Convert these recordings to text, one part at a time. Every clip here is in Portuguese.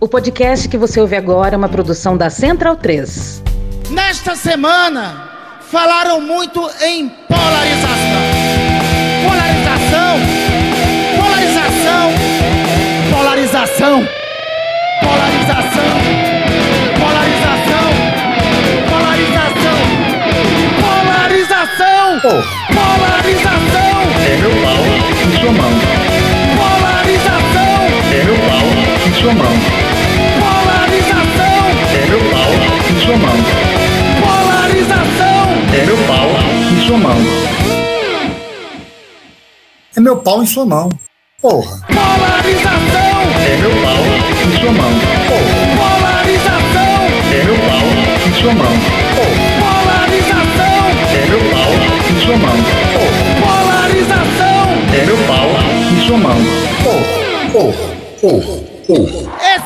O podcast que você ouve agora é uma produção da Central 3. Nesta semana, falaram muito em polarização. Polarização, polarização, polarização, polarização, polarização, polarização, polarização, polarização. É meu pau em sua mão. Polarização, É meu pau em sua mão. Mão. polarização. É meu pau em sua mão. É meu pau em sua mão. Porra. Polarização, É meu pau em sua mão. polarização, É meu pau em sua mão. polarização, É meu pau em sua mão. polarização. É meu pau em sua mão. Porra. Porra. Porra. Porra.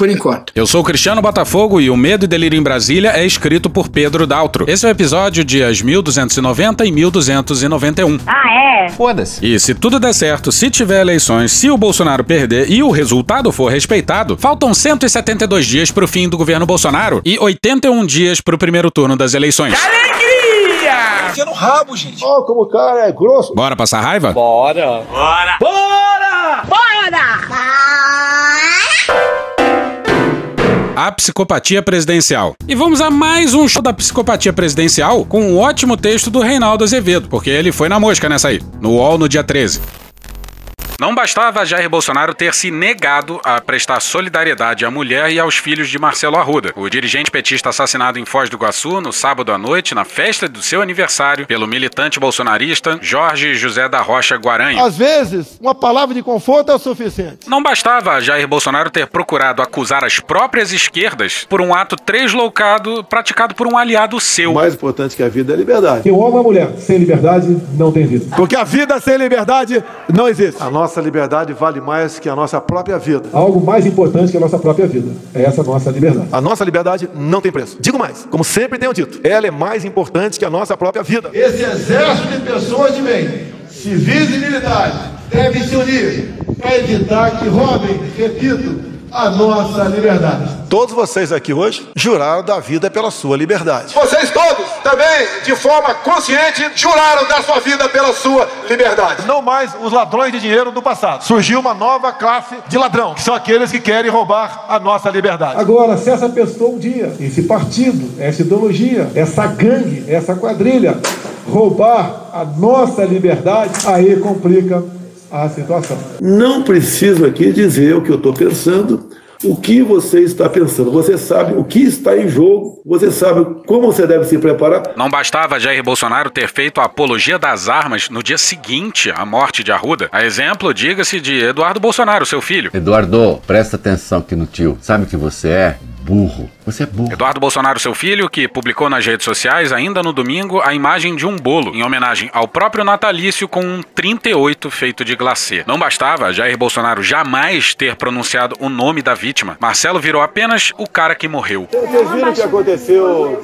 Por enquanto. Eu sou o Cristiano Botafogo e o Medo e Delírio em Brasília é escrito por Pedro Daltro. Esse é o episódio dias 1290 e 1291. Ah, é? Foda-se. E se tudo der certo, se tiver eleições, se o Bolsonaro perder e o resultado for respeitado, faltam 172 dias pro fim do governo Bolsonaro e 81 dias pro primeiro turno das eleições. Ó, como o cara é grosso. Bora passar raiva? A psicopatia presidencial. E vamos a mais um show da psicopatia presidencial com um ótimo texto do Reinaldo Azevedo, porque ele foi na mosca nessa aí, no UOL no dia 13. Não bastava Jair Bolsonaro ter se negado a prestar solidariedade à mulher e aos filhos de Marcelo Arruda, o dirigente petista assassinado em Foz do Iguaçu no sábado à noite, na festa do seu aniversário, pelo militante bolsonarista Jorge José da Rocha Guaranha. Às vezes, uma palavra de conforto é o suficiente. Não bastava Jair Bolsonaro ter procurado acusar as próprias esquerdas por um ato tresloucado praticado por um aliado seu. O mais importante que a vida é a liberdade. Que um homem e uma mulher sem liberdade não tem vida. Porque a vida sem liberdade não existe. A nossa liberdade vale mais que a nossa própria vida. Algo mais importante que a nossa própria vida. É essa nossa liberdade. A nossa liberdade não tem preço. Digo mais, como sempre tenho dito, ela é mais importante que a nossa própria vida. Esse exército de pessoas de bem, civis e militares, deve se unir para evitar que roubem, repito, a nossa liberdade. Todos vocês aqui hoje juraram da vida pela sua liberdade. Vocês todos também, de forma consciente, juraram da sua vida pela sua liberdade. Não mais os ladrões de dinheiro do passado. Surgiu uma nova classe de ladrão, que são aqueles que querem roubar a nossa liberdade. Agora, se essa pessoa um dia, esse partido, essa ideologia, essa gangue, essa quadrilha, roubar a nossa liberdade, aí complica a situação. Não preciso aqui dizer o que eu estou pensando, o que você está pensando. Você sabe o que está em jogo, você sabe como você deve se preparar. Não bastava Jair Bolsonaro ter feito a apologia das armas no dia seguinte à morte de Arruda. A exemplo, diga-se de Eduardo Bolsonaro, seu filho. Eduardo, presta atenção aqui no tio. Sabe o que você é? Burro. Você é burro. Eduardo Bolsonaro, seu filho, que publicou nas redes sociais, ainda no domingo, a imagem de um bolo, em homenagem ao próprio natalício com um 38 feito de glacê. Não bastava Jair Bolsonaro jamais ter pronunciado o nome da vítima. Marcelo virou apenas o cara que morreu. Vocês viram o que aconteceu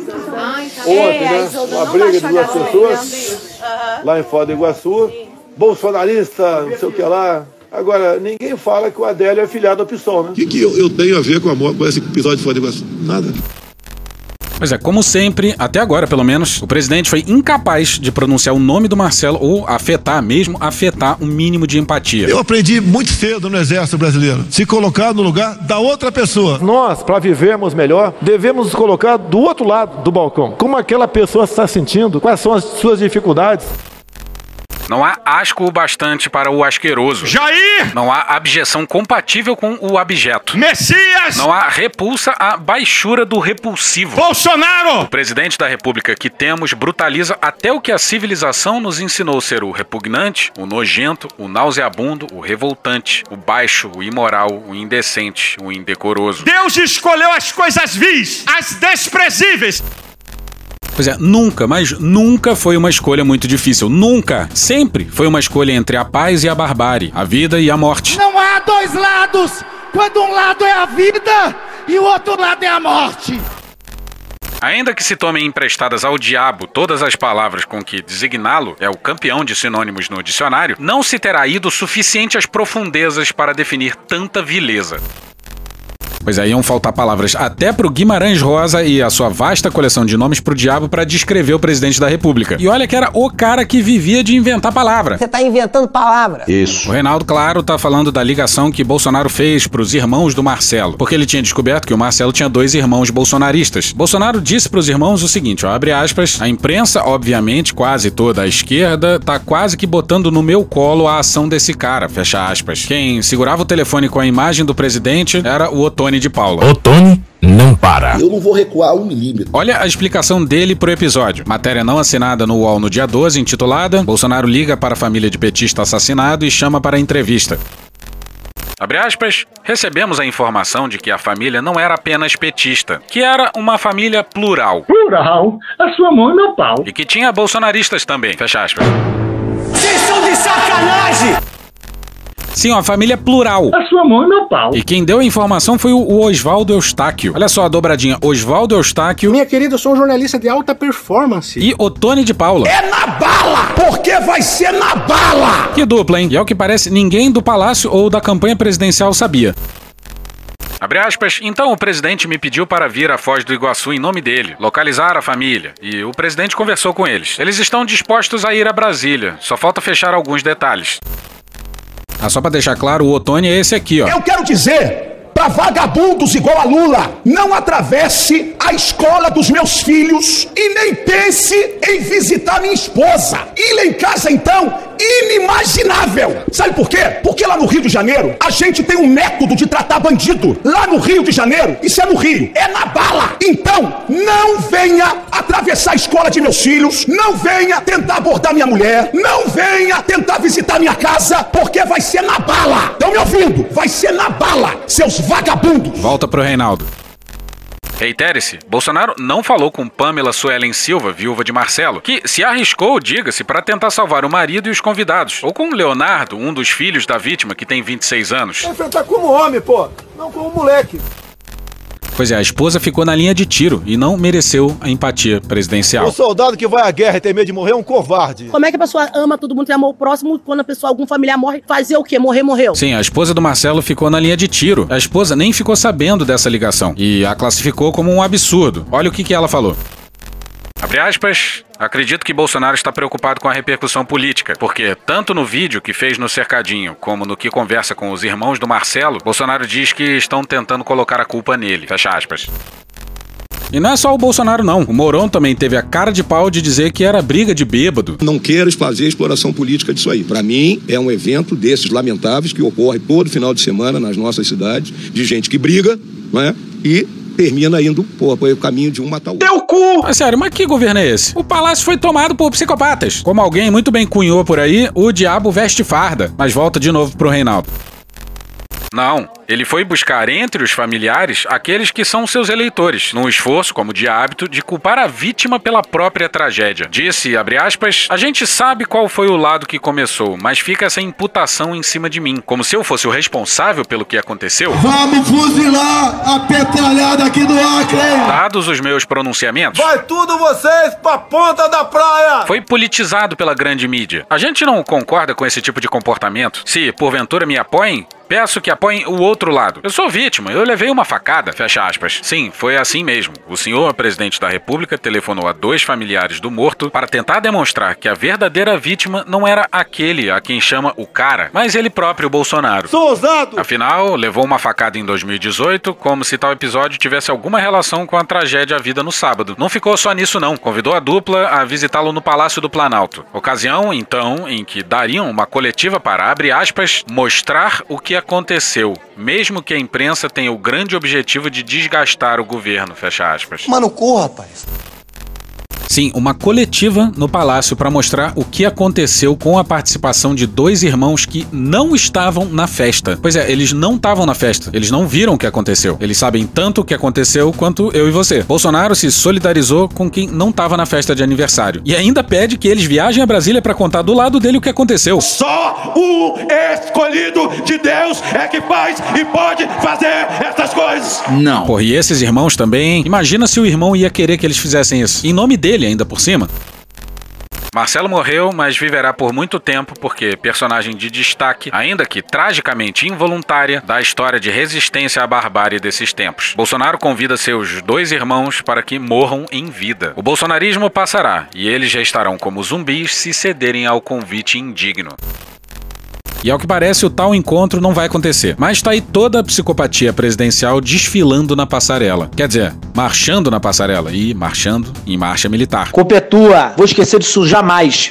ontem, né? Uma briga de duas pessoas lá em Foz do Iguaçu. Bolsonarista, não sei o que lá. Agora, ninguém fala que o Adélio é filhado do PSOL, né? O que, que eu, eu tenho a ver com, a, com esse episódio de Iguaçu? Nada. Pois é, como sempre, até agora pelo menos, o presidente foi incapaz de pronunciar o nome do Marcelo ou afetar, mesmo afetar, um mínimo de empatia. Eu aprendi muito cedo no Exército Brasileiro. Se colocar no lugar da outra pessoa. Nós, para vivermos melhor, devemos nos colocar do outro lado do balcão. Como aquela pessoa está sentindo? Quais são as suas dificuldades? Não há asco o bastante para o asqueroso. Jair! Não há abjeção compatível com o abjeto. Messias! Não há repulsa à baixura do repulsivo. Bolsonaro! O presidente da república que temos brutaliza até o que a civilização nos ensinou ser o repugnante, o nojento, o nauseabundo, o revoltante, o baixo, o imoral, o indecente, o indecoroso. Deus escolheu as coisas vis, as desprezíveis. Pois é, nunca, mas nunca foi uma escolha muito difícil. Nunca! Sempre foi uma escolha entre a paz e a barbárie, a vida e a morte. Não há dois lados quando um lado é a vida e o outro lado é a morte. Ainda que se tomem emprestadas ao diabo todas as palavras com que designá-lo é o campeão de sinônimos no dicionário, não se terá ido suficiente às profundezas para definir tanta vileza. Pois aí iam faltar palavras até pro Guimarães Rosa e a sua vasta coleção de nomes pro diabo para descrever o presidente da República. E olha que era o cara que vivia de inventar palavra. Você tá inventando palavra. Isso. O Reinaldo, claro, tá falando da ligação que Bolsonaro fez pros irmãos do Marcelo, porque ele tinha descoberto que o Marcelo tinha dois irmãos bolsonaristas. Bolsonaro disse pros irmãos o seguinte, ó, abre aspas, a imprensa, obviamente, quase toda a esquerda, tá quase que botando no meu colo a ação desse cara, fecha aspas. Quem segurava o telefone com a imagem do presidente era o Otone de Paula. Otone não para. Eu não vou recuar um milímetro. Olha a explicação dele pro episódio. Matéria não assinada no UOL no dia 12, intitulada Bolsonaro liga para a família de petista assassinado e chama para entrevista. Abre aspas, recebemos a informação de que a família não era apenas petista, que era uma família plural. Plural? A sua mão é meu pau. E que tinha bolsonaristas também, fecha aspas. Vocês são de sacanagem! Sim, uma família plural. A sua mão é meu pau. E quem deu a informação foi o Oswaldo Eustáquio. Olha só a dobradinha. Oswaldo Eustáquio. Minha querida, eu sou um jornalista de alta performance. E Otone de Paula. É na bala! Porque vai ser na bala! Que dupla, hein? E ao que parece, ninguém do palácio ou da campanha presidencial sabia. Abre aspas. Então o presidente me pediu para vir à Foz do Iguaçu em nome dele, localizar a família. E o presidente conversou com eles. Eles estão dispostos a ir a Brasília. Só falta fechar alguns detalhes. Ah, só pra deixar claro, o Otone é esse aqui, ó. Eu quero dizer para vagabundos igual a Lula, não atravesse a escola dos meus filhos e nem pense em visitar minha esposa. Ir em casa, então, inimaginável. Sabe por quê? Porque lá no Rio de Janeiro, a gente tem um método de tratar bandido. Lá no Rio de Janeiro, isso é no Rio, é na bala. Então, não venha atravessar a escola de meus filhos, não venha tentar abordar minha mulher, não venha tentar visitar minha casa, porque vai ser na bala. Estão me ouvindo? Vai ser na bala, seus vagabundos. Volta pro Reinaldo. Reitere-se, Bolsonaro não falou com Pamela Suelen Silva, viúva de Marcelo, que se arriscou, diga-se, para tentar salvar o marido e os convidados. Ou com Leonardo, um dos filhos da vítima, que tem 26 anos. Enfrentar como homem, pô, não como moleque. Pois é, a esposa ficou na linha de tiro e não mereceu a empatia presidencial. O soldado que vai à guerra e tem medo de morrer é um covarde. Como é que a pessoa ama todo mundo, tem amor próximo, quando a pessoa, algum familiar morre, fazer o quê? Morrer, morreu. Sim, a esposa do Marcelo ficou na linha de tiro. A esposa nem ficou sabendo dessa ligação e a classificou como um absurdo. Olha o que, que ela falou. Abre aspas. Acredito que Bolsonaro está preocupado com a repercussão política, porque tanto no vídeo que fez no cercadinho, como no que conversa com os irmãos do Marcelo, Bolsonaro diz que estão tentando colocar a culpa nele. Fecha aspas. E não é só o Bolsonaro, não. O Mourão também teve a cara de pau de dizer que era briga de bêbado. Não quero fazer exploração política disso aí. Para mim, é um evento desses lamentáveis que ocorre todo final de semana nas nossas cidades, de gente que briga, não é? E termina indo pô, o caminho de um matar o outro. Teu cu! Mas sério, mas que governo é esse? O palácio foi tomado por psicopatas. Como alguém muito bem cunhou por aí, o diabo veste farda. Mas volta de novo pro Reinaldo. Não, ele foi buscar entre os familiares aqueles que são seus eleitores, num esforço, como de hábito, de culpar a vítima pela própria tragédia. Disse, abre aspas, a gente sabe qual foi o lado que começou, mas fica essa imputação em cima de mim, como se eu fosse o responsável pelo que aconteceu. Vamos fuzilar a petralhada aqui do Acre! Dados os meus pronunciamentos, Vai tudo vocês pra ponta da praia! foi politizado pela grande mídia. A gente não concorda com esse tipo de comportamento. Se, porventura, me apoiem, Peço que apoiem o outro lado. Eu sou vítima, eu levei uma facada, fecha aspas. Sim, foi assim mesmo. O senhor presidente da República telefonou a dois familiares do morto para tentar demonstrar que a verdadeira vítima não era aquele a quem chama o cara, mas ele próprio, Bolsonaro. Sou ousado! Afinal, levou uma facada em 2018, como se tal episódio tivesse alguma relação com a tragédia à vida no sábado. Não ficou só nisso, não. Convidou a dupla a visitá-lo no Palácio do Planalto. Ocasião, então, em que dariam uma coletiva para, abre aspas, mostrar o que aconteceu, mesmo que a imprensa tenha o grande objetivo de desgastar o governo, fecha aspas. Mano, cu, rapaz. Sim, uma coletiva no palácio para mostrar o que aconteceu com a participação de dois irmãos que não estavam na festa. Pois é, eles não estavam na festa. Eles não viram o que aconteceu. Eles sabem tanto o que aconteceu quanto eu e você. Bolsonaro se solidarizou com quem não estava na festa de aniversário e ainda pede que eles viajem a Brasília para contar do lado dele o que aconteceu. Só o escolhido de Deus é que faz e pode fazer essas coisas. Não. Porra, e esses irmãos também? Imagina se o irmão ia querer que eles fizessem isso. Em nome dele ainda por cima. Marcelo morreu, mas viverá por muito tempo porque personagem de destaque, ainda que tragicamente involuntária, da história de resistência à barbárie desses tempos. Bolsonaro convida seus dois irmãos para que morram em vida. O bolsonarismo passará e eles já estarão como zumbis se cederem ao convite indigno. E ao que parece, o tal encontro não vai acontecer. Mas tá aí toda a psicopatia presidencial desfilando na passarela. Quer dizer, marchando na passarela e marchando em marcha militar. Culpa é tua. Vou esquecer disso jamais.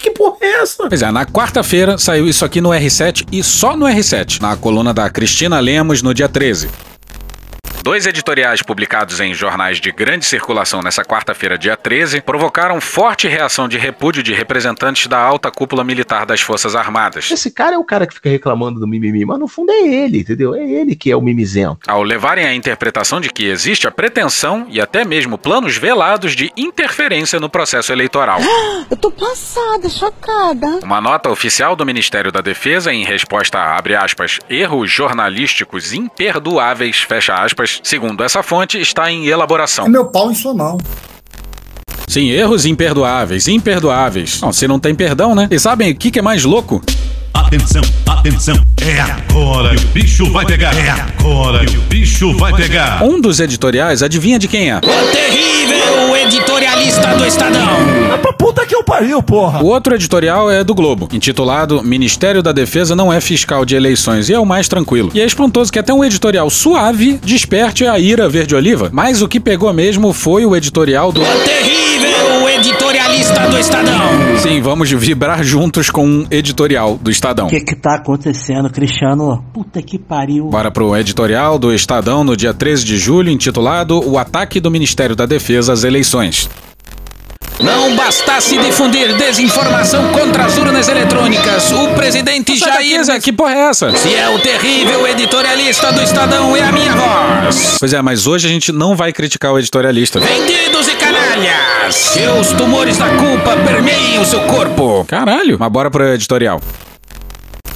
Que porra é essa? Pois é, na quarta-feira saiu isso aqui no R7 e só no R7, na coluna da Cristina Lemos no dia 13. Dois editoriais publicados em jornais de grande circulação nessa quarta-feira, dia 13, provocaram forte reação de repúdio de representantes da alta cúpula militar das Forças Armadas. Esse cara é o cara que fica reclamando do mimimi, mas no fundo é ele, entendeu? É ele que é o mimizento. Ao levarem a interpretação de que existe a pretensão e até mesmo planos velados de interferência no processo eleitoral. Eu tô passada, chocada. Uma nota oficial do Ministério da Defesa em resposta a, abre aspas, erros jornalísticos imperdoáveis, fecha aspas, segundo essa fonte, está em elaboração. É meu pau em sua mão. Sim, erros imperdoáveis, imperdoáveis. Não, se não tem perdão, né? E sabem o que, que é mais louco? Atenção, atenção, é agora que o bicho vai pegar. É agora que o bicho vai pegar. Um dos editoriais, adivinha de quem é? O terrível editorialista do Estadão. É pra puta que eu pariu, porra. O outro editorial é do Globo, intitulado Ministério da Defesa não é fiscal de eleições e é o mais tranquilo. E é espantoso que até um editorial suave desperte a ira verde-oliva, mas o que pegou mesmo foi o editorial do... O terrível do Estadão. Sim, vamos vibrar juntos com um editorial do Estadão. O que que tá acontecendo, Cristiano? Puta que pariu. Bora pro editorial do Estadão no dia 13 de julho, intitulado O Ataque do Ministério da Defesa às Eleições. Não bastasse difundir desinformação contra as urnas eletrônicas, o presidente Jair. Zé, que porra é essa? Se é o terrível editorialista do Estadão, é a minha voz. Pois é, mas hoje a gente não vai criticar o editorialista. Vendidos e canalhas! Que os tumores da culpa permeiem o seu corpo. Caralho, mas bora pro editorial.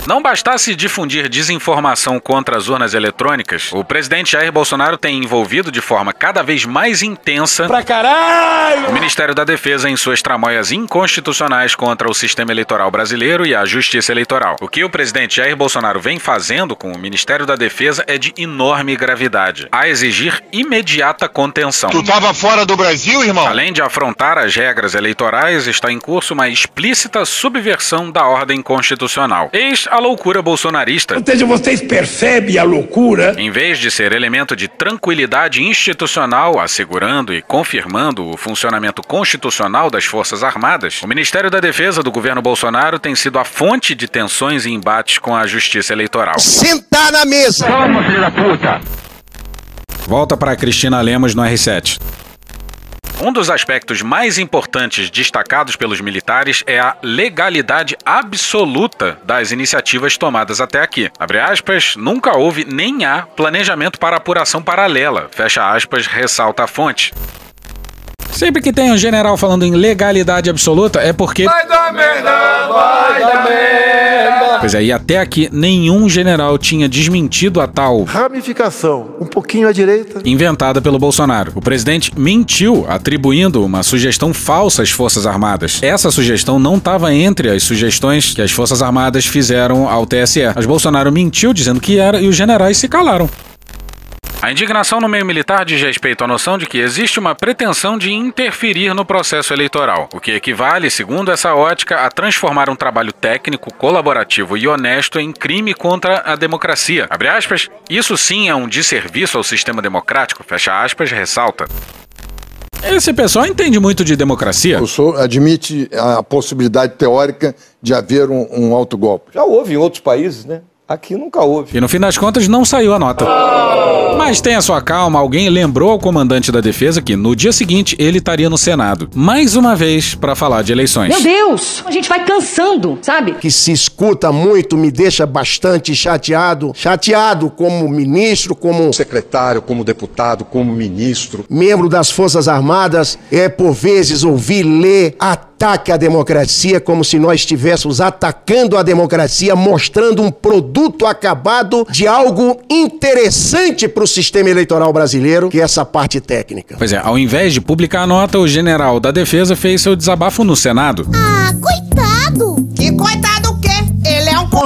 Não bastasse difundir desinformação contra as urnas eletrônicas, o presidente Jair Bolsonaro tem envolvido de forma cada vez mais intensa Pra caralho! o Ministério da Defesa em suas tramóias inconstitucionais contra o sistema eleitoral brasileiro e a justiça eleitoral. O que o presidente Jair Bolsonaro vem fazendo com o Ministério da Defesa é de enorme gravidade, a exigir imediata contenção. Tu tava fora do Brasil, irmão? Além de afrontar as regras eleitorais, está em curso uma explícita subversão da ordem constitucional. Eis a loucura bolsonarista. Ou seja, vocês percebem a loucura? Em vez de ser elemento de tranquilidade institucional, assegurando e confirmando o funcionamento constitucional das Forças Armadas, o Ministério da Defesa do governo Bolsonaro tem sido a fonte de tensões e embates com a justiça eleitoral. Sentar na mesa! Toma, filho da puta! Volta para Cristina Lemos no R7. Um dos aspectos mais importantes destacados pelos militares é a legalidade absoluta das iniciativas tomadas até aqui. Abre aspas, nunca houve nem há planejamento para apuração paralela. Fecha aspas, ressalta a fonte. Sempre que tem um general falando em legalidade absoluta é porque. Vai dar merda, vai dar merda! Pois é, e até aqui nenhum general tinha desmentido a tal Ramificação, um pouquinho à direita. inventada pelo Bolsonaro. O presidente mentiu, atribuindo uma sugestão falsa às Forças Armadas. Essa sugestão não estava entre as sugestões que as Forças Armadas fizeram ao TSE. Mas Bolsonaro mentiu dizendo que era e os generais se calaram. A indignação no meio militar diz respeito à noção de que existe uma pretensão de interferir no processo eleitoral, o que equivale, segundo essa ótica, a transformar um trabalho técnico, colaborativo e honesto em crime contra a democracia. Abre aspas, isso sim é um desserviço ao sistema democrático, fecha aspas, ressalta. Esse pessoal entende muito de democracia. O senhor admite a possibilidade teórica de haver um, um autogolpe? Já houve em outros países, né? Aqui nunca houve. E no fim das contas não saiu a nota. Mas tenha sua calma, alguém lembrou ao comandante da defesa que no dia seguinte ele estaria no Senado, mais uma vez para falar de eleições. Meu Deus, a gente vai cansando, sabe? Que se escuta muito me deixa bastante chateado. Chateado como ministro, como Secretário, como deputado, como ministro. membro das Forças Armadas, é por vezes ouvir, ler, ataque à democracia como se nós estivéssemos atacando a democracia, mostrando um produto acabado de algo interessante para o sistema eleitoral brasileiro, que é essa parte técnica. Pois é, ao invés de publicar a nota, o general da defesa fez seu desabafo no Senado. Ah, coitado!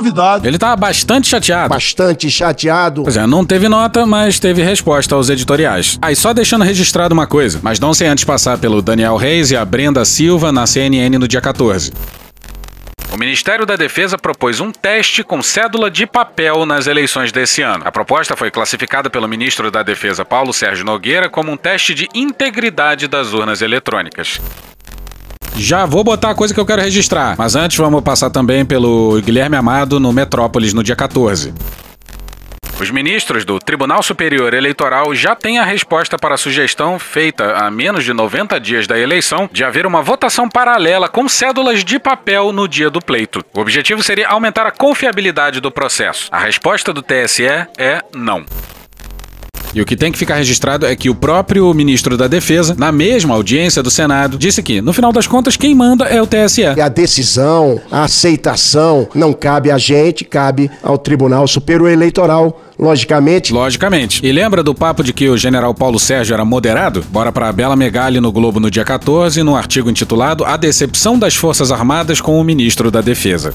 Ele Convidado. Ele tá bastante chateado. Bastante chateado. Pois é, não teve nota, mas teve resposta aos editoriais. Aí só deixando registrado uma coisa, mas não sem antes passar pelo Daniel Reis e a Brenda Silva na CNN no dia 14. O Ministério da Defesa propôs um teste com cédula de papel nas eleições desse ano. A proposta foi classificada pelo ministro da Defesa Paulo Sérgio Nogueira como um teste de integridade das urnas eletrônicas. Já vou botar a coisa que eu quero registrar, mas antes vamos passar também pelo Guilherme Amado no Metrópolis no dia 14. Os ministros do Tribunal Superior Eleitoral já têm a resposta para a sugestão feita a menos de 90 dias da eleição de haver uma votação paralela com cédulas de papel no dia do pleito. O objetivo seria aumentar a confiabilidade do processo. A resposta do TSE é não. E o que tem que ficar registrado é que o próprio ministro da Defesa, na mesma audiência do Senado, disse que, no final das contas, quem manda é o TSE. A decisão, a aceitação não cabe a gente, cabe ao Tribunal Superior Eleitoral, logicamente. Logicamente. E lembra do papo de que o general Paulo Sérgio era moderado? Bora pra Bela Megali no Globo no dia 14, num artigo intitulado A Decepção das Forças Armadas com o Ministro da Defesa.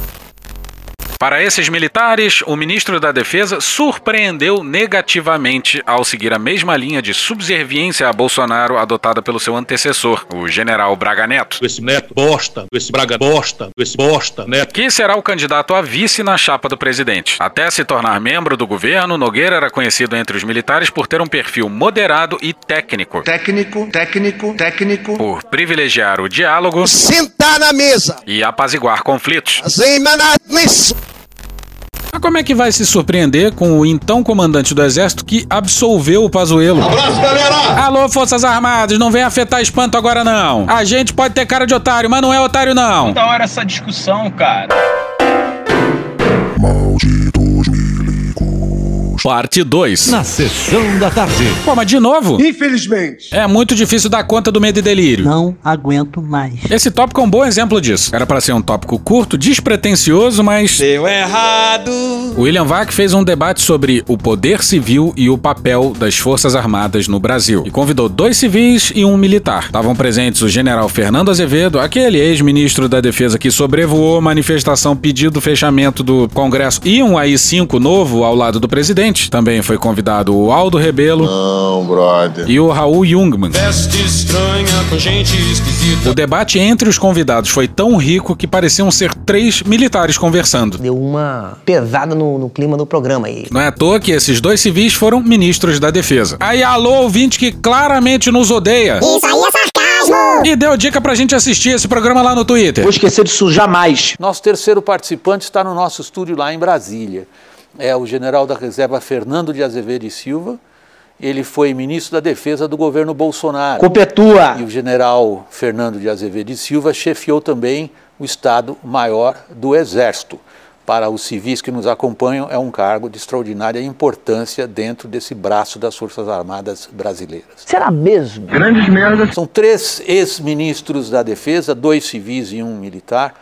Para esses militares, o ministro da Defesa surpreendeu negativamente ao seguir a mesma linha de subserviência a Bolsonaro adotada pelo seu antecessor, o general Braga Neto. Esse neto bosta, esse Braga bosta, esse bosta, neto. Que será o candidato a vice na chapa do presidente. Até se tornar membro do governo, Nogueira era conhecido entre os militares por ter um perfil moderado e técnico. Técnico, técnico, técnico. Por privilegiar o diálogo Sentar na mesa. e apaziguar conflitos. Nisso. Mas como é que vai se surpreender com o então comandante do exército que absolveu o Pazuello? Abraço, galera! Alô, Forças Armadas, não vem afetar espanto agora não. A gente pode ter cara de otário, mas não é otário não. Da hora essa discussão, cara. Milicos. Parte 2. Na sessão da tarde. Pô, mas de novo? Infelizmente. É muito difícil dar conta do medo e delírio. Não aguento mais. Esse tópico é um bom exemplo disso. Era para ser um tópico curto, despretensioso, mas. Deu errado. William Vac fez um debate sobre o poder civil e o papel das Forças Armadas no Brasil. E convidou dois civis e um militar. Estavam presentes o general Fernando Azevedo, aquele ex-ministro da Defesa que sobrevoou manifestação pedindo fechamento do Congresso, e um AI-5 novo ao lado do presidente. Também foi convidado o Aldo Rebelo. Não, brother. E o Raul Jungmann. Festa estranha com gente esquisita. O debate entre os convidados foi tão rico que pareciam ser três militares conversando. Deu uma pesada no, no clima do programa aí. Não é à toa que esses dois civis foram ministros da defesa. Aí, alô, ouvinte que claramente nos odeia. Isso aí é sarcasmo! E deu dica pra gente assistir esse programa lá no Twitter. Vou esquecer disso jamais. Nosso terceiro participante está no nosso estúdio lá em Brasília. É o general da reserva Fernando de Azevedo e Silva. Ele foi ministro da Defesa do governo Bolsonaro. Culpa é tua. E o general Fernando de Azevedo e Silva chefiou também o Estado-Maior do Exército. Para os civis que nos acompanham, é um cargo de extraordinária importância dentro desse braço das Forças Armadas brasileiras. Será mesmo? Grandes merdas. São três ex-ministros da Defesa, dois civis e um militar.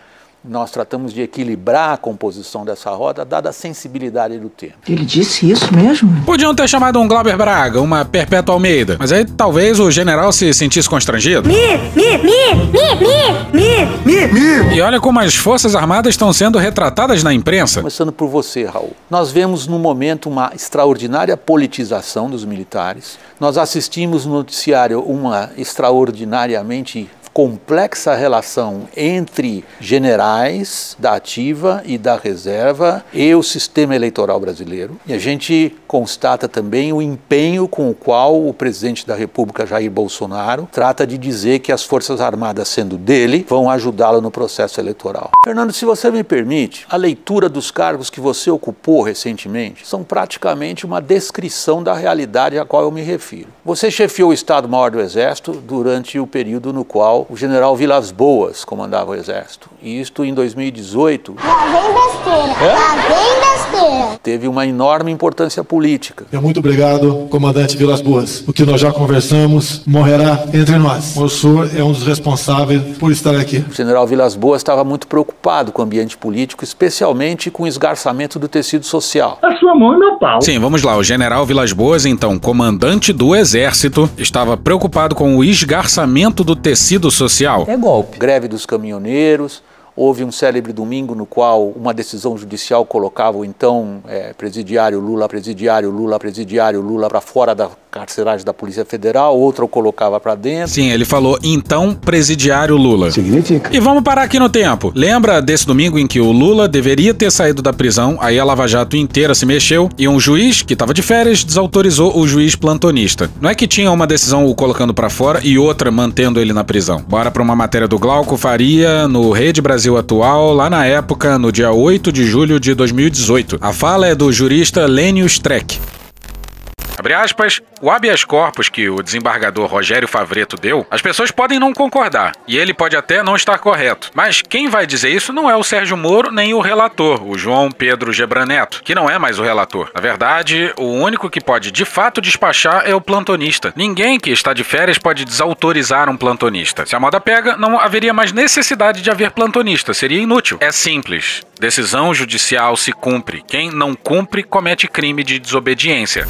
Nós tratamos de equilibrar a composição dessa roda, dada a sensibilidade do tema. Ele disse isso mesmo? Podiam ter chamado um Glauber Braga, uma Perpétua Almeida, mas aí talvez o general se sentisse constrangido. Mi, mi, mi, mi, mi, mi, mi, mi. E olha como as Forças Armadas estão sendo retratadas na imprensa. Começando por você, Raul. Nós vemos no momento uma extraordinária politização dos militares. Nós assistimos no noticiário uma extraordinariamente complexa relação entre generais da ativa e da reserva e o sistema eleitoral brasileiro. E a gente constata também o empenho com o qual o presidente da República, Jair Bolsonaro, trata de dizer que as Forças Armadas, sendo dele, vão ajudá-lo no processo eleitoral. Fernando, se você me permite, a leitura dos cargos que você ocupou recentemente são praticamente uma descrição da realidade a qual eu me refiro. Você chefiou o Estado-Maior do Exército durante o período no qual o general Vilas Boas comandava o Exército. E isto em 2018 Lá vem besteira. Lá vem besteira. Teve uma enorme importância política. É muito obrigado, comandante Vilas Boas. O que nós já conversamos morrerá entre nós. O senhor é um dos responsáveis por estar aqui. O general Vilas Boas estava muito preocupado com o ambiente político, especialmente com o esgarçamento do tecido social. A sua mão é meu pau. Sim, vamos lá. O general Vilas Boas, então comandante do Exército, estava preocupado com o esgarçamento do tecido social. É golpe. Greve dos caminhoneiros. Houve um célebre domingo no qual uma decisão judicial colocava o então eh, presidiário Lula presidiário, Lula presidiário, Lula para fora da carceragem da Polícia Federal, outra o colocava para dentro. Sim, ele falou então presidiário Lula. Significa. E vamos parar aqui no tempo. Lembra desse domingo em que o Lula deveria ter saído da prisão, aí a Lava Jato inteira se mexeu e um juiz que estava de férias desautorizou o juiz plantonista. Não é que tinha uma decisão o colocando para fora e outra mantendo ele na prisão. Bora para uma matéria do Glauco Faria no Rede Brasil Atual, lá na época, no dia 8 de julho de 2018. A fala é do jurista Lênio Streck. Abre aspas, o habeas corpus que o desembargador Rogério Favreto deu, as pessoas podem não concordar, e ele pode até não estar correto. Mas quem vai dizer isso não é o Sérgio Moro nem o relator, o João Pedro Gebraneto, que não é mais o relator. Na verdade, o único que pode de fato despachar é o plantonista. Ninguém que está de férias pode desautorizar um plantonista. Se a moda pega, não haveria mais necessidade de haver plantonista, seria inútil. É simples. Decisão judicial se cumpre. Quem não cumpre comete crime de desobediência.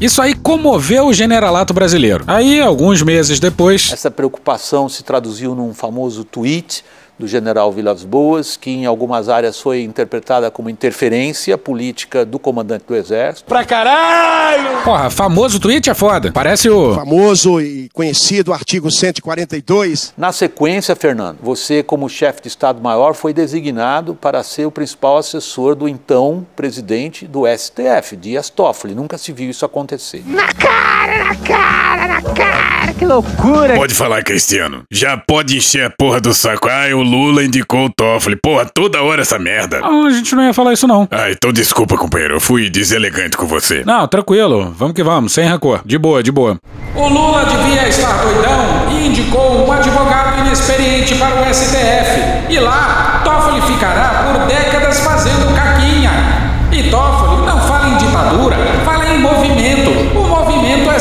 Isso aí comoveu o generalato brasileiro. Aí, alguns meses depois, Essa preocupação se traduziu num famoso tweet do general Vilas Boas, que em algumas áreas foi interpretada como interferência política do comandante do Exército. Pra caralho! porra, famoso tweet é foda. Parece o. Famoso e conhecido artigo 142. Na sequência, Fernando, você, como chefe de Estado-Maior, foi designado para ser o principal assessor do então presidente do STF, Dias Toffoli. Nunca se viu isso acontecer. Na cara, na cara, na cara. Que loucura. Pode falar, Cristiano. Já pode encher a porra do saco. Ai, o Lula indicou o Toffoli. Porra, toda hora essa merda. Ah, a gente não ia falar isso não. Ah, então desculpa, companheiro. Eu fui deselegante com você. Não, tranquilo. Vamos que vamos, sem rancor. De boa, de boa. O Lula devia estar doidão e indicou um advogado inexperiente para o STF. E lá, Toffoli ficará por décadas fazendo caquinha.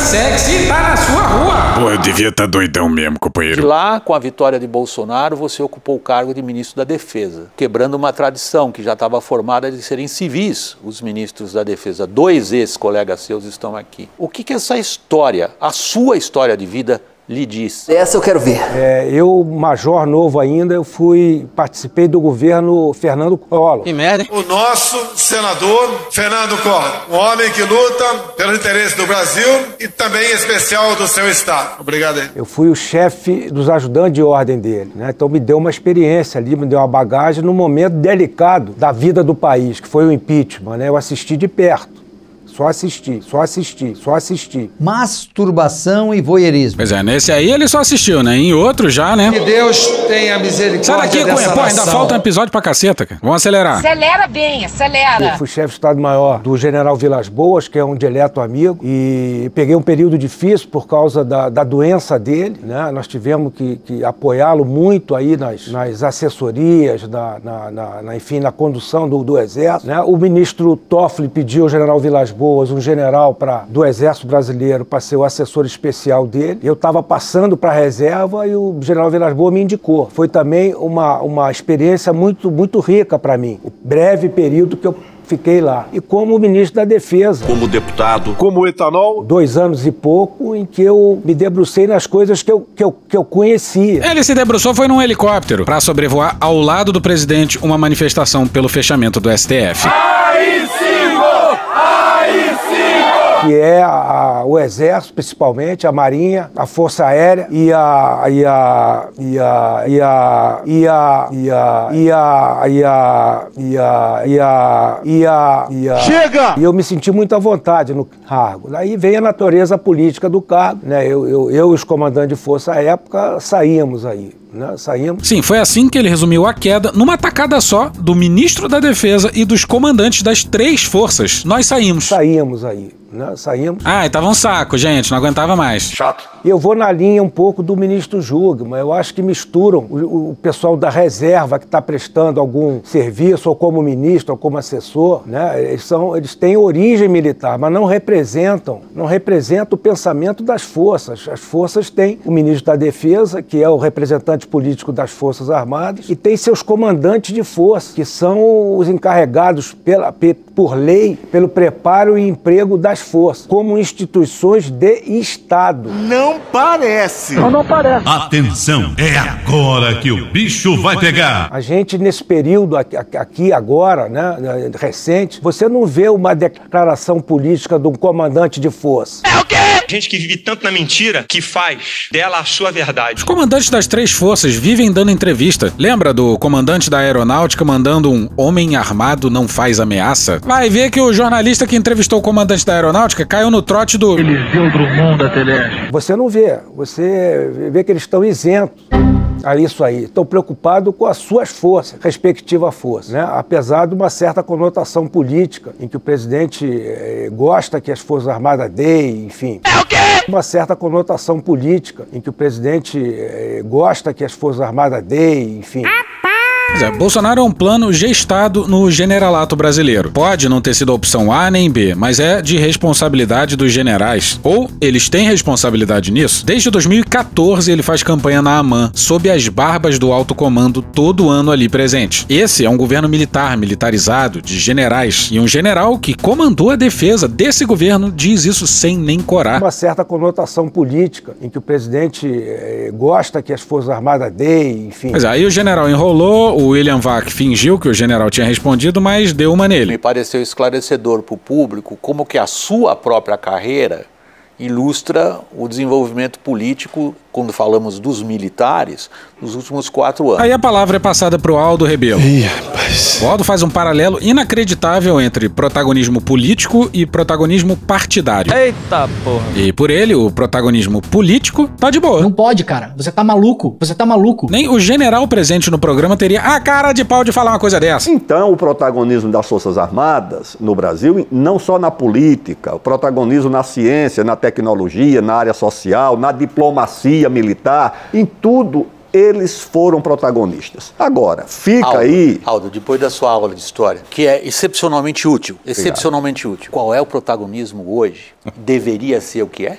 Sexy e tá na sua rua. Pô, eu devia estar doidão mesmo, De companheiro. lá, com a vitória de Bolsonaro, você ocupou o cargo de ministro da Defesa, quebrando uma tradição que já estava formada de serem civis os ministros da Defesa. Dois ex-colegas seus estão aqui. O que, que essa história, a sua história de vida, lhe diz? Essa eu quero ver. É, eu, major novo ainda, eu fui, participei do governo Fernando Collor. Que merda, hein? O nosso senador Fernando Collor, um homem que luta pelo interesse do Brasil e também em especial do seu estado. Obrigado aí. Eu fui o chefe dos ajudantes de ordem dele, né? Então me deu uma experiência ali, me deu uma bagagem no momento delicado da vida do país, que foi o impeachment, né? Eu assisti de perto. Só assisti, só assisti, só assisti. Masturbação e voyeurismo. Pois é, nesse aí ele só assistiu, né? Em outro já, né? Que Deus tenha misericórdia Sai daqui, dessa Cunha. Pô, ainda nação. falta um episódio pra caceta, cara. Vamos acelerar. Acelera bem, acelera. Eu fui chefe de Estado-Maior do general Vilas Boas, que é um dileto amigo, e peguei um período difícil por causa da, da doença dele, né? Nós tivemos que, que apoiá-lo muito aí nas, nas assessorias, na, na- na- enfim, na condução do, do Exército, né? O ministro Toffoli pediu ao general Vilas Boas, um general pra, do Exército Brasileiro, para ser o assessor especial dele. Eu estava passando para a reserva e o general Vilas Boas me indicou. Foi também uma, uma experiência muito, muito rica para mim. O breve período que eu fiquei lá. E como ministro da Defesa. Como deputado. Como etanol? Dois anos e pouco em que eu me debrucei nas coisas que eu, que eu, que eu conhecia. Ele se debruçou foi num helicóptero pra sobrevoar ao lado do presidente uma manifestação pelo fechamento do STF. AI-5! AI-5! Que é a- o Exército, principalmente, a Marinha, a Força Aérea e a. e a. e a. e a. e a. e a. e a. e a. e a. e a. e a. e a Chega! E eu me senti muito à vontade no cargo. Daí vem a natureza política do cargo, né? Eu, eu, eu e os comandantes de força à época saímos aí. Né? Saímos. Sim, foi assim que ele resumiu a queda numa tacada só do ministro da Defesa e dos comandantes das três forças. Nós saímos. Saímos aí. Né? Saímos. Ah, e tava um saco, gente, não aguentava mais. Chato. E eu vou na linha um pouco do ministro Jugman. Eu acho que misturam o, o pessoal da reserva que está prestando algum serviço, ou como ministro, ou como assessor. Né? Eles, são, eles têm origem militar, mas não representam, não representam o pensamento das forças. As forças têm o ministro da Defesa, que é o representante político das Forças Armadas, e tem seus comandantes de força, que são os encarregados pela, pe- por lei pelo preparo e emprego das forças, como instituições de Estado. Não parece. Não, não parece. Atenção, é agora que o bicho vai pegar. A gente, nesse período aqui, agora, né, recente, você não vê uma declaração política de um comandante de força. Gente que vive tanto na mentira que faz dela a sua verdade. Os comandantes das três forças vivem dando entrevista. Lembra do comandante da aeronáutica mandando um homem armado não faz ameaça? Vai ver que o jornalista que entrevistou o comandante da aeronáutica caiu no trote do. Eliseu Drummond da Teleste. Você não vê. Você vê que eles estão isentos a isso aí. Estão preocupados com as suas forças, respectiva força, né? Apesar de uma certa conotação política, em que o presidente eh, gosta que as Forças Armadas deem, enfim. É o quê? Uma certa conotação política, em que o presidente eh, gosta que as Forças Armadas deem, enfim. Pois é, Bolsonaro é um plano gestado no generalato brasileiro. Pode não ter sido a opção A nem B, mas é de responsabilidade dos generais. Ou eles têm responsabilidade nisso? Desde 2014 ele faz campanha na AMAN, sob as barbas do alto comando todo ano ali presente. Esse é um governo militar, militarizado, de generais. E um general que comandou a defesa desse governo diz isso sem nem corar. Uma certa conotação política, em que o presidente eh, gosta que as Forças Armadas deem, enfim. Pois é, aí o general enrolou, o William Vac fingiu que o general tinha respondido, mas deu uma nele. Me pareceu esclarecedor para o público como que a sua própria carreira ilustra o desenvolvimento político, quando falamos dos militares, nos últimos quatro anos. Aí a palavra é passada pro Aldo Rebelo. O Aldo faz um paralelo inacreditável entre protagonismo político e protagonismo partidário. Eita porra. E por ele, o protagonismo político tá de boa. Não pode, cara. Você tá maluco. Você tá maluco. Nem o general presente no programa teria a cara de pau de falar uma coisa dessa. Então, o protagonismo das Forças Armadas no Brasil, não só na política, o protagonismo na ciência, na tecnologia, na área social, na diplomacia militar, em tudo eles foram protagonistas. Agora, fica Aldo, aí. Aldo, depois da sua aula de história, que é excepcionalmente útil, excepcionalmente útil. Qual é o protagonismo hoje? Deveria ser o que é?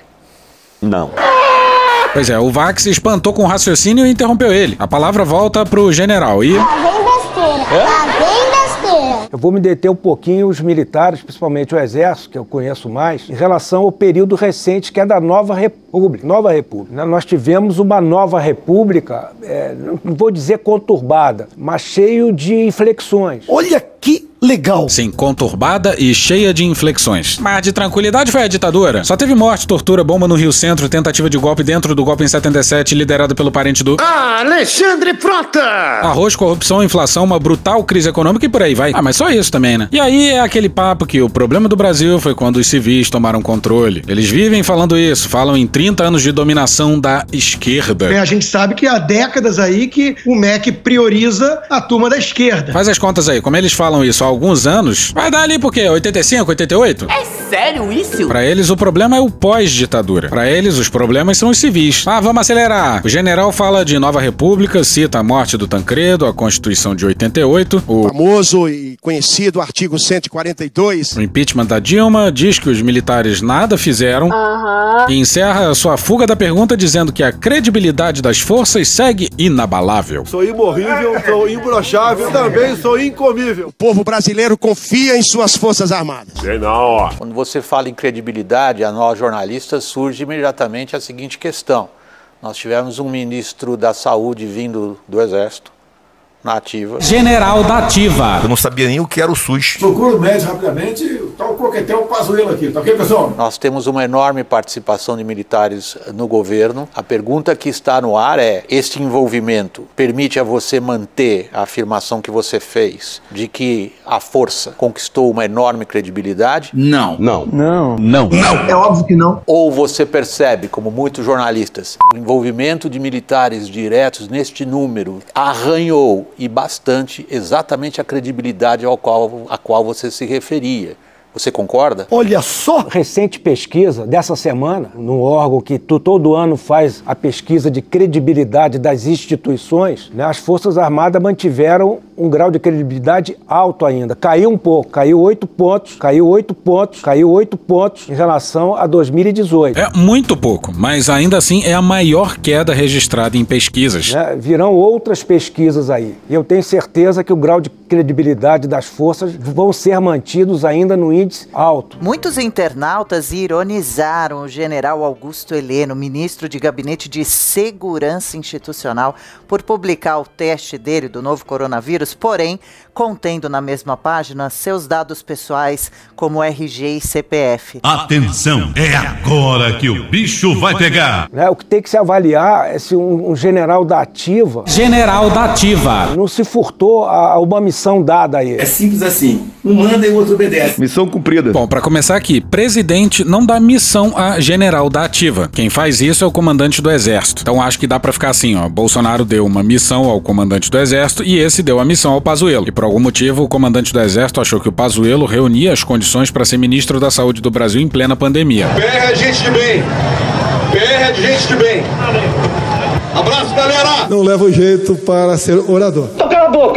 Não. Pois é, o Vax se espantou com o raciocínio e interrompeu ele. A palavra volta pro general e. Lá vem besteira. Lá vem besteira. Eu vou me deter um pouquinho os militares, principalmente o Exército, que eu conheço mais, em relação ao período recente que é da Nova República. Nova República. né? Nós tivemos uma Nova República, é, não vou dizer conturbada, mas cheio de inflexões. Olha que legal. Sim, conturbada e cheia de inflexões. Mas de tranquilidade foi a ditadura. Só teve morte, tortura, bomba no Rio Centro, tentativa de golpe dentro do golpe em 77, liderado pelo parente do. Alexandre Frota! Arroz, corrupção, inflação, uma brutal crise econômica e por aí vai. Ah, mas só isso também, né? E aí é aquele papo que o problema do Brasil foi quando os civis tomaram controle. Eles vivem falando isso, falam em 30 anos de dominação da esquerda. Bem, a gente sabe que há décadas aí que o MEC prioriza a turma da esquerda. Faz as contas aí, como eles falam isso há alguns anos, vai dar ali por quê? 85, 88? É sério isso? Pra eles o problema é o pós-ditadura. Pra eles os problemas são os civis. Ah, vamos acelerar. O general fala de Nova República, cita a morte do Tancredo, a Constituição de 88, o Famoso e conhecido artigo 142. o impeachment da Dilma, diz que os militares nada fizeram e encerra sua fuga da pergunta dizendo que a credibilidade das forças segue inabalável. Sou imorrível, sou imbrochável, também sou incomível. O povo brasileiro confia em suas Forças Armadas. Não, Quando você fala em credibilidade, a nós jornalistas surge imediatamente a seguinte questão. Nós tivemos um ministro da Saúde vindo do Exército, na ativa. General da Ativa. Eu não sabia nem o que era o SUS. Procura o médico rapidamente, tá o coquetel Pazuello aqui, tá ok, pessoal? Nós temos uma enorme participação de militares no governo. A pergunta que está no ar é: este envolvimento permite a você manter a afirmação que você fez de que a força conquistou uma enorme credibilidade? Não. Não. Não. Não. Não. É óbvio que não. Ou você percebe, como muitos jornalistas, o envolvimento de militares diretos neste número arranhou e bastante exatamente a credibilidade ao qual, a qual você se referia. Você concorda? Olha só! Recente pesquisa dessa semana, num órgão que tu- todo ano faz a pesquisa de credibilidade das instituições, né, as Forças Armadas mantiveram um grau de credibilidade alto ainda. Caiu um pouco, caiu oito pontos, caiu oito pontos, caiu oito pontos em relação a 2018. É muito pouco, mas ainda assim é a maior queda registrada em pesquisas. né, virão outras pesquisas aí. E eu tenho certeza que o grau de credibilidade das forças vão ser mantidos ainda no índice alto. Muitos internautas ironizaram o general Augusto Heleno, ministro de Gabinete de Segurança Institucional, por publicar o teste dele do novo coronavírus, porém contendo na mesma página seus dados pessoais como RG e CPF. Atenção, é agora que o bicho vai pegar. Né, o que tem que se avaliar é se um, um general da ativa. General da Ativa. Não se furtou a, a uma missão dada a ele. É simples assim. Um manda e o outro obedece. Missão cumprida. Bom, pra começar aqui, presidente não dá missão a general da ativa. Quem faz isso é o comandante do exército. Então acho que dá pra ficar assim, ó. Bolsonaro deu uma missão ao comandante do exército e esse deu a missão ao Pazuello. E por algum motivo o comandante do exército achou que o Pazuello reunia as condições pra ser ministro da Saúde do Brasil em plena pandemia. PR é gente de bem. PR é de gente de bem. Abraço, galera! Não leva o jeito para ser orador.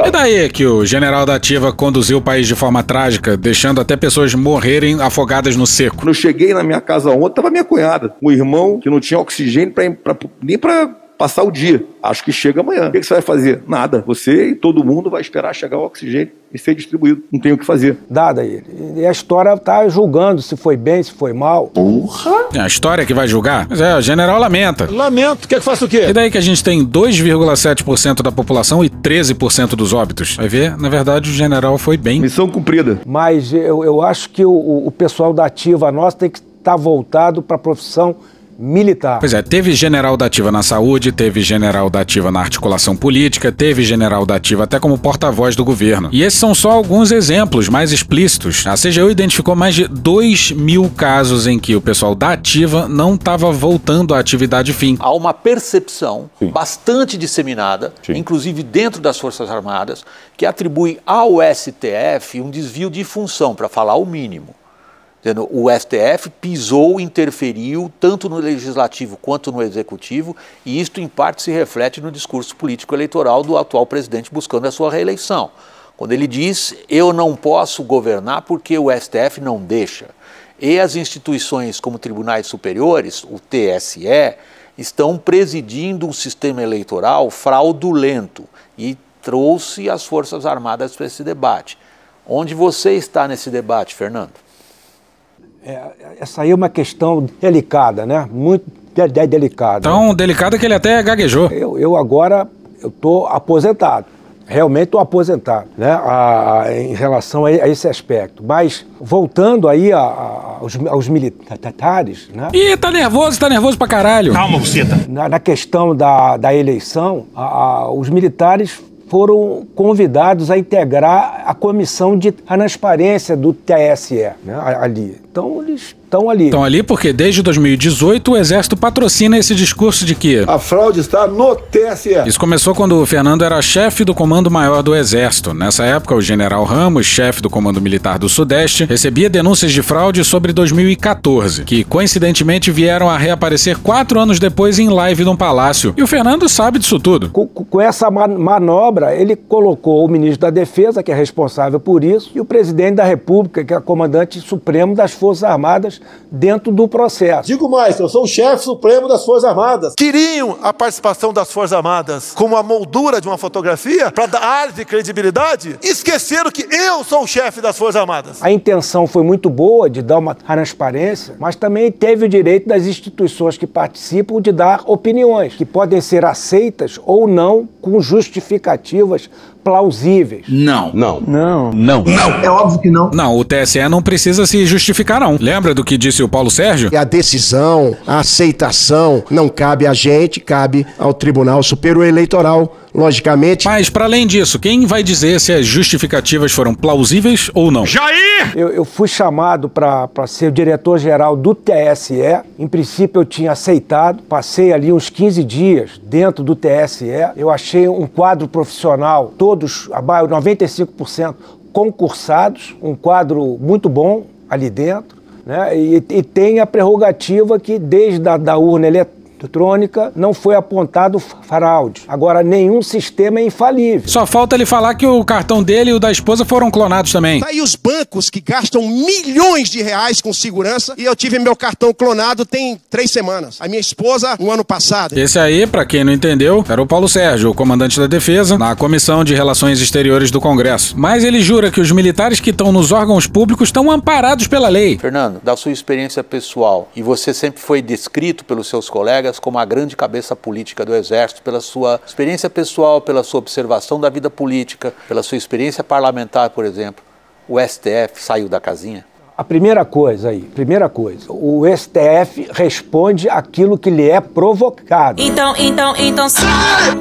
E daí que o general da ativa conduziu o país de forma trágica, deixando até pessoas morrerem afogadas no seco? Quando eu cheguei na minha casa ontem, tava minha cunhada, um irmão que não tinha oxigênio pra, pra- nem pra passar o dia. Acho que chega amanhã. O que, você vai fazer? Nada. Você e todo mundo vai esperar chegar o oxigênio e ser distribuído. Não tem o que fazer. Dada a ele. E a história está julgando se foi bem, se foi mal. Porra! É a história que vai julgar? Mas é, o general lamenta. Lamento, quer que faça o quê? E daí que a gente tem 2,7% da população e 13% dos óbitos. Vai ver, na verdade, o general foi bem. Missão cumprida. Mas eu, eu acho que o, o- o pessoal da ativa nossa tem que estar voltado para a profissão militar. Pois é, teve general da ativa na saúde, teve general da ativa na articulação política, teve general da ativa até como porta-voz do governo. E esses são só alguns exemplos mais explícitos. A CGU identificou mais de 2 mil casos em que o pessoal da ativa não estava voltando à atividade fim. Há uma percepção bastante disseminada, inclusive dentro das Forças Armadas, que atribui ao STF um desvio de função, para falar o mínimo. O STF pisou, interferiu tanto no legislativo quanto no executivo, e isto em parte se reflete no discurso político eleitoral do atual presidente buscando a sua reeleição. Quando ele diz: "Eu não posso governar porque o STF não deixa". E as instituições como tribunais superiores, o TSE, estão presidindo um sistema eleitoral fraudulento e trouxe as Forças Armadas para esse debate. Onde você está nesse debate, Fernando? Essa aí é uma questão delicada, né? Muito de- de- delicada. Tão delicado que ele até gaguejou. Eu, eu agora eu tô aposentado. Realmente estou aposentado, né? A- a- em relação a, a esse aspecto. Mas voltando aí a- a- aos, aos militares, né? Ih, tá nervoso, tá nervoso pra caralho. Calma, buceta. Na, na questão da, da eleição, a- a- os militares foram convidados a integrar a comissão de transparência do TSE, né, ali. Então, eles estão ali. Estão ali porque desde 2018 o Exército patrocina esse discurso de que A fraude está no TSE. Isso começou quando o Fernando era chefe do Comando Maior do Exército. Nessa época, o general Ramos, chefe do Comando Militar do Sudeste, recebia denúncias de fraude sobre 2014, que coincidentemente vieram a reaparecer quatro anos depois em live num palácio. E o Fernando sabe disso tudo. Com, com essa ma- manobra, ele colocou o ministro da Defesa, que é responsável por isso, e o presidente da República, que é comandante supremo das Forças Armadas, dentro do processo. Digo mais, eu sou o chefe supremo das Forças Armadas. Queriam a participação das Forças Armadas como a moldura de uma fotografia para dar ar de credibilidade? Esqueceram que eu sou o chefe das Forças Armadas. A intenção foi muito boa de dar uma transparência, mas também teve o direito das instituições que participam de dar opiniões, que podem ser aceitas ou não com justificativas plausíveis. Não. Não. Não. Não. É óbvio que não. Não, o TSE não precisa se justificar, não. Lembra do que disse o Paulo Sérgio? A decisão, a aceitação não cabe a gente, cabe ao Tribunal Superior Eleitoral, logicamente. Mas, para além disso, quem vai dizer se as justificativas foram plausíveis ou não? Jair! Eu, eu fui chamado para ser o diretor-geral do TSE. Em princípio, eu tinha aceitado. Passei ali uns 15 dias dentro do TSE. Eu achei um quadro profissional, todos, abaixo 95% concursados, um quadro muito bom ali dentro. Né? E, e tem a prerrogativa que, desde a da urna eletrônica, eletrônica não foi apontado fraude. Agora, nenhum sistema é infalível. Só falta ele falar que o cartão dele e o da esposa foram clonados também. Tá aí os bancos que gastam milhões de reais com segurança e eu tive meu cartão clonado tem três semanas. A minha esposa, no ano passado. Esse aí, para quem não entendeu, era o Paulo Sérgio, o comandante da defesa, na Comissão de Relações Exteriores do Congresso. Mas ele jura que os militares que estão nos órgãos públicos estão amparados pela lei. Fernando, da sua experiência pessoal, e você sempre foi descrito pelos seus colegas como a grande cabeça política do Exército, pela sua experiência pessoal, pela sua observação da vida política, pela sua experiência parlamentar, por exemplo. O STF saiu da casinha? A primeira coisa aí, primeira coisa, o STF responde aquilo que lhe é provocado. Então, então, então, sai,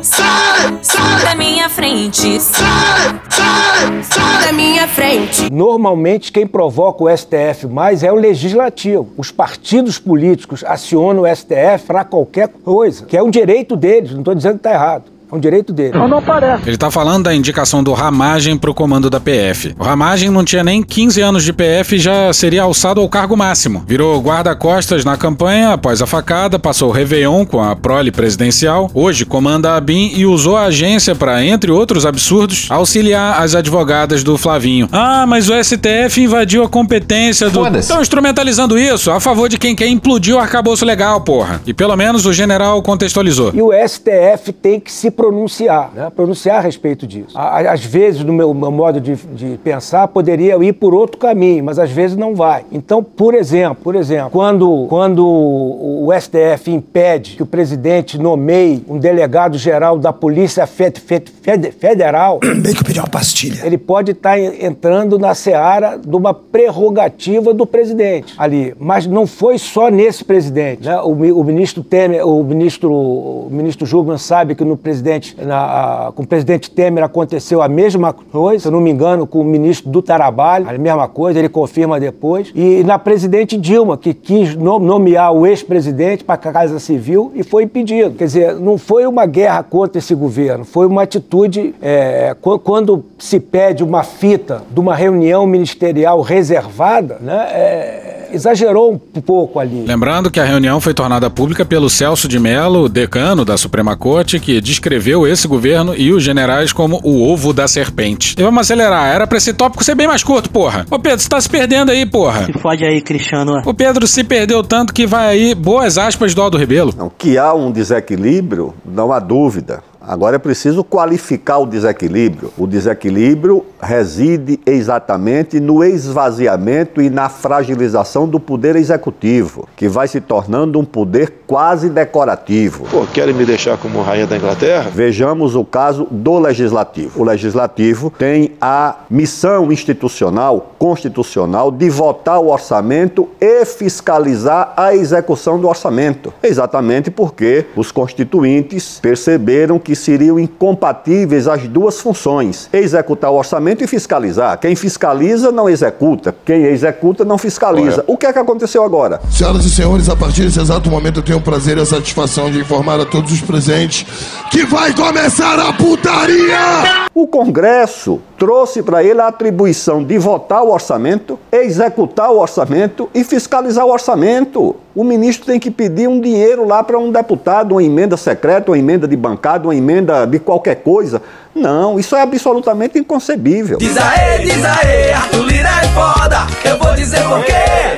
sai, sai da minha frente, sai, sai, sai da minha frente. Normalmente quem provoca o STF mais é o legislativo. Os partidos políticos acionam o STF para qualquer coisa, que é um direito deles, não estou dizendo que está errado. É um direito dele. Não, não parece. Ele tá falando da indicação do Ramagem pro comando da PF. O Ramagem não tinha nem 15 anos de PF e já seria alçado ao cargo máximo. Virou guarda-costas na campanha após a facada, passou o Réveillon com a prole presidencial. Hoje comanda a BIM e usou a agência para, entre outros absurdos, auxiliar as advogadas do Flavinho. Ah, mas o STF invadiu a competência do. Estão instrumentalizando isso a favor de quem quer implodir o arcabouço legal, porra. E pelo menos o general contextualizou. E o STF tem que se pronunciar, né? pronunciar a respeito disso. Às vezes, no meu, modo de, de, pensar, poderia ir por outro caminho, mas às vezes não vai. Então, por exemplo, por exemplo, quando, quando o STF impede que o presidente nomeie um delegado geral da Polícia fed, fed, fed, Federal, bem que eu pedi uma pastilha. Ele pode estar entrando na seara de uma prerrogativa do presidente ali, mas não foi só nesse presidente. Né? O, o ministro Temer, o ministro, o ministro Jugman sabe que no presidente presidente, na, com o presidente Temer aconteceu a mesma coisa, se não me engano, com o ministro do Trabalho, a mesma coisa, ele confirma depois. E na presidente Dilma, que quis nomear o ex-presidente para a Casa Civil e foi impedido. Quer dizer, não foi uma guerra contra esse governo, foi uma atitude. É, quando se pede uma fita de uma reunião ministerial reservada, né? É, exagerou um pouco ali. Lembrando que a reunião foi tornada pública pelo Celso de Mello, decano da Suprema Corte, que descreveu esse governo e os generais como o ovo da serpente. E vamos acelerar, era pra esse tópico ser bem mais curto, porra. Ô Pedro, você tá se perdendo aí, porra. Se fode aí, Cristiano. O Pedro se perdeu tanto que vai aí, boas aspas do Aldo Rebelo. Não, que há um desequilíbrio, não há dúvida. Agora é preciso qualificar o desequilíbrio. O desequilíbrio reside exatamente no esvaziamento e na fragilização do poder executivo, que vai se tornando um poder quase decorativo. Pô, querem me deixar como rainha da Inglaterra? Vejamos o caso do legislativo. O legislativo tem a missão institucional, constitucional, de votar o orçamento e fiscalizar a execução do orçamento. Exatamente porque os constituintes perceberam que seriam incompatíveis as duas funções: executar o orçamento e fiscalizar. Quem fiscaliza não executa, quem executa não fiscaliza. O que é que aconteceu agora? Senhoras e senhores, a partir desse exato momento eu tenho o prazer e a satisfação de informar a todos os presentes que vai começar a putaria! O Congresso trouxe para ele a atribuição de votar o orçamento, executar o orçamento e fiscalizar o orçamento. O ministro tem que pedir um dinheiro lá para um deputado, uma emenda secreta, uma emenda de bancada, uma emenda de qualquer coisa. Não, isso é absolutamente inconcebível. Diz aê, diz aê, Arthur Lira é foda. Eu vou dizer por quê.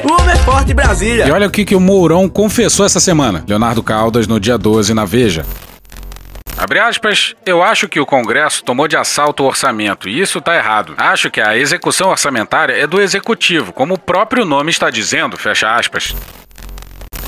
O é forte Brasília. E olha o que, que o Mourão confessou essa semana. Leonardo Caldas no dia 12 na Veja. Abre aspas, eu acho que o Congresso tomou de assalto o orçamento e isso está errado. Acho que a execução orçamentária é do executivo, como o próprio nome está dizendo, fecha aspas.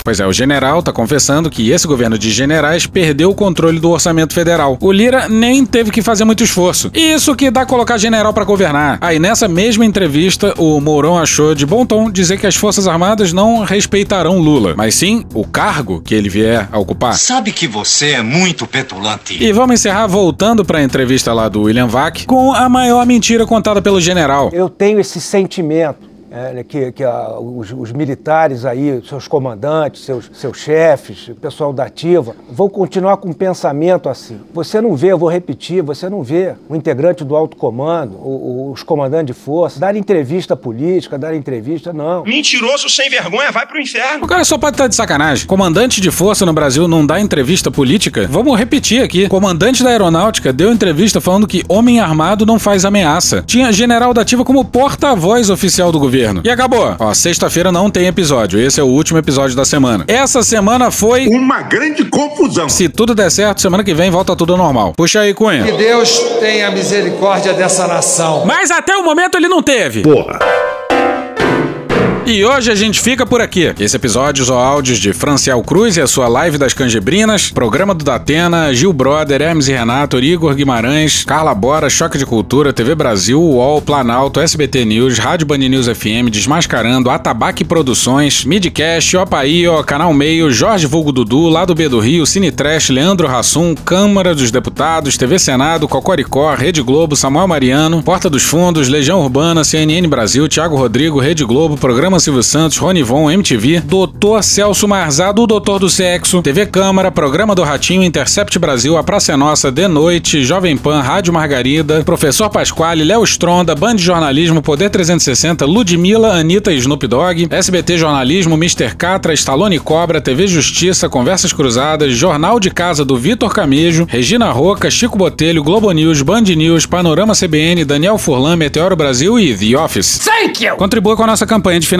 Pois é, o general tá confessando que esse governo de generais perdeu o controle do orçamento federal. O Lira nem teve que fazer muito esforço. Isso que dá colocar general para governar. Aí nessa mesma entrevista, o Mourão achou de bom tom dizer que as Forças Armadas não respeitarão Lula, mas sim o cargo que ele vier a ocupar. Sabe que você é muito petulante. E vamos encerrar voltando para a entrevista lá do William Vac com a maior mentira contada pelo general. Eu tenho esse sentimento é, né, que, que a, os, os, militares aí, seus comandantes, seus, seus chefes, o pessoal da ativa, vão continuar com um pensamento assim. Você não vê, eu vou repetir, você não vê o integrante do alto comando, o, os comandantes de força, dar entrevista política, dar entrevista, não. Mentiroso sem vergonha, vai pro inferno. O cara só pode estar de sacanagem. Comandante de força no Brasil não dá entrevista política? Vamos repetir aqui. Comandante da aeronáutica deu entrevista falando que homem armado não faz ameaça. Tinha general da ativa como porta-voz oficial do governo governo. E acabou. Ó, sexta-feira não tem episódio. Esse é o último episódio da semana. Essa semana foi. Uma grande confusão. Se tudo der certo, semana que vem volta tudo ao normal. Puxa aí, Cunha. Que Deus tenha misericórdia dessa nação. Mas até o momento ele não teve. Porra. E hoje a gente fica por aqui. Esse episódio ou áudios de Franciel Cruz e a sua live das canjibrinas, programa do Datena, Gil Brother, Hermes e Renato, Igor Guimarães, Carla Bora, Choque de Cultura, TV Brasil, UOL, Planalto, SBT News, Rádio Band News FM, Desmascarando, Atabaque Produções, Midcast, Opaí, Canal Meio, Jorge Vulgo Dudu, Lado B do Rio, Cine Trash, Leandro Rassum, Câmara dos Deputados, TV Senado, Cocoricó, Rede Globo, Samuel Mariano, Porta dos Fundos, Legião Urbana, CNN Brasil, Thiago Rodrigo, Rede Globo, Programa Silvio Santos, Ronivon, MTV, Doutor Celso Marzado, o Doutor do Sexo, TV Câmara, Programa do Ratinho, Intercept Brasil, A Praça é Nossa, De Noite, Jovem Pan, Rádio Margarida, Professor Pasquale, Léo Stronda, Band Jornalismo, Poder 360, Ludmilla, Anitta e Snoop Dogg, SBT Jornalismo, Mr. Catra, Stallone Cobra, TV Justiça, Conversas Cruzadas, Jornal de Casa do Vitor Camejo, Regina Roca, Chico Botelho, Globo News, Band News, Panorama CBN, Daniel Furlan, Meteoro Brasil e The Office. Thank you! Contribua com a nossa campanha de financiamento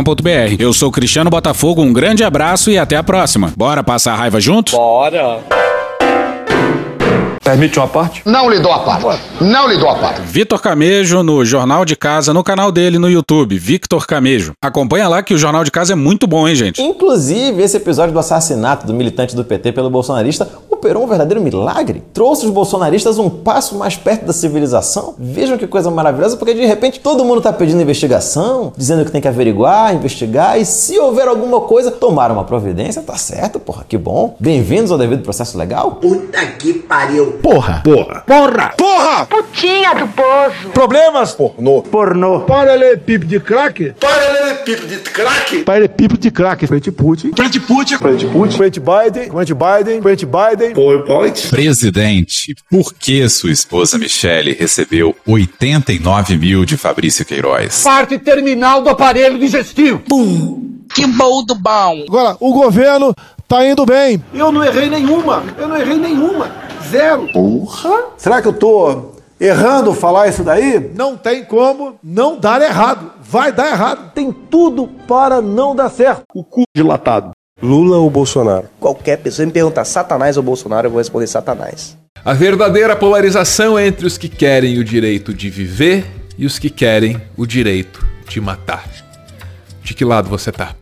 eu sou Cristiano Botafogo, um grande abraço e até a próxima. Bora passar a raiva junto? Bora! Permite uma parte? Não lhe dou a parte. Não lhe dou a parte. Vitor Camejo no Jornal de Casa, no canal dele no YouTube, Victor Camejo. Acompanha lá que o Jornal de Casa é muito bom, hein, gente? Inclusive, esse episódio do assassinato do militante do PT pelo bolsonarista operou um verdadeiro milagre. Trouxe os bolsonaristas um passo mais perto da civilização. Vejam que coisa maravilhosa, porque de repente todo mundo tá pedindo investigação, dizendo que tem que averiguar, investigar e se houver alguma coisa, tomar uma providência, tá certo, porra, que bom. Bem-vindos ao devido processo legal. Puta que pariu. Porra! Porra! Porra! Porra! Putinha do poço. Problemas? Pornô. Pornô. Paralelepípedo de crack? Paralelepípedo de crack? Paralelepípedo de crack. Frente Putin. Frente Putin. Frente Putin. Frente Biden. Frente Biden. Frente Biden. PowerPoint. Presidente, por que sua esposa Michele recebeu 89 mil de Fabrício Queiroz? Parte terminal do aparelho digestivo. Pum. Que bom do bom. Agora, o governo tá indo bem. Eu não errei nenhuma. Eu não errei nenhuma. Zero. Porra. Será que eu tô errando falar isso daí? Não tem como não dar errado. Vai dar errado. Tem tudo para não dar certo. O cu dilatado. Lula ou Bolsonaro? Qualquer pessoa me perguntar Satanás ou Bolsonaro, eu vou responder Satanás. A verdadeira polarização é entre os que querem o direito de viver e os que querem o direito de matar. De que lado você tá?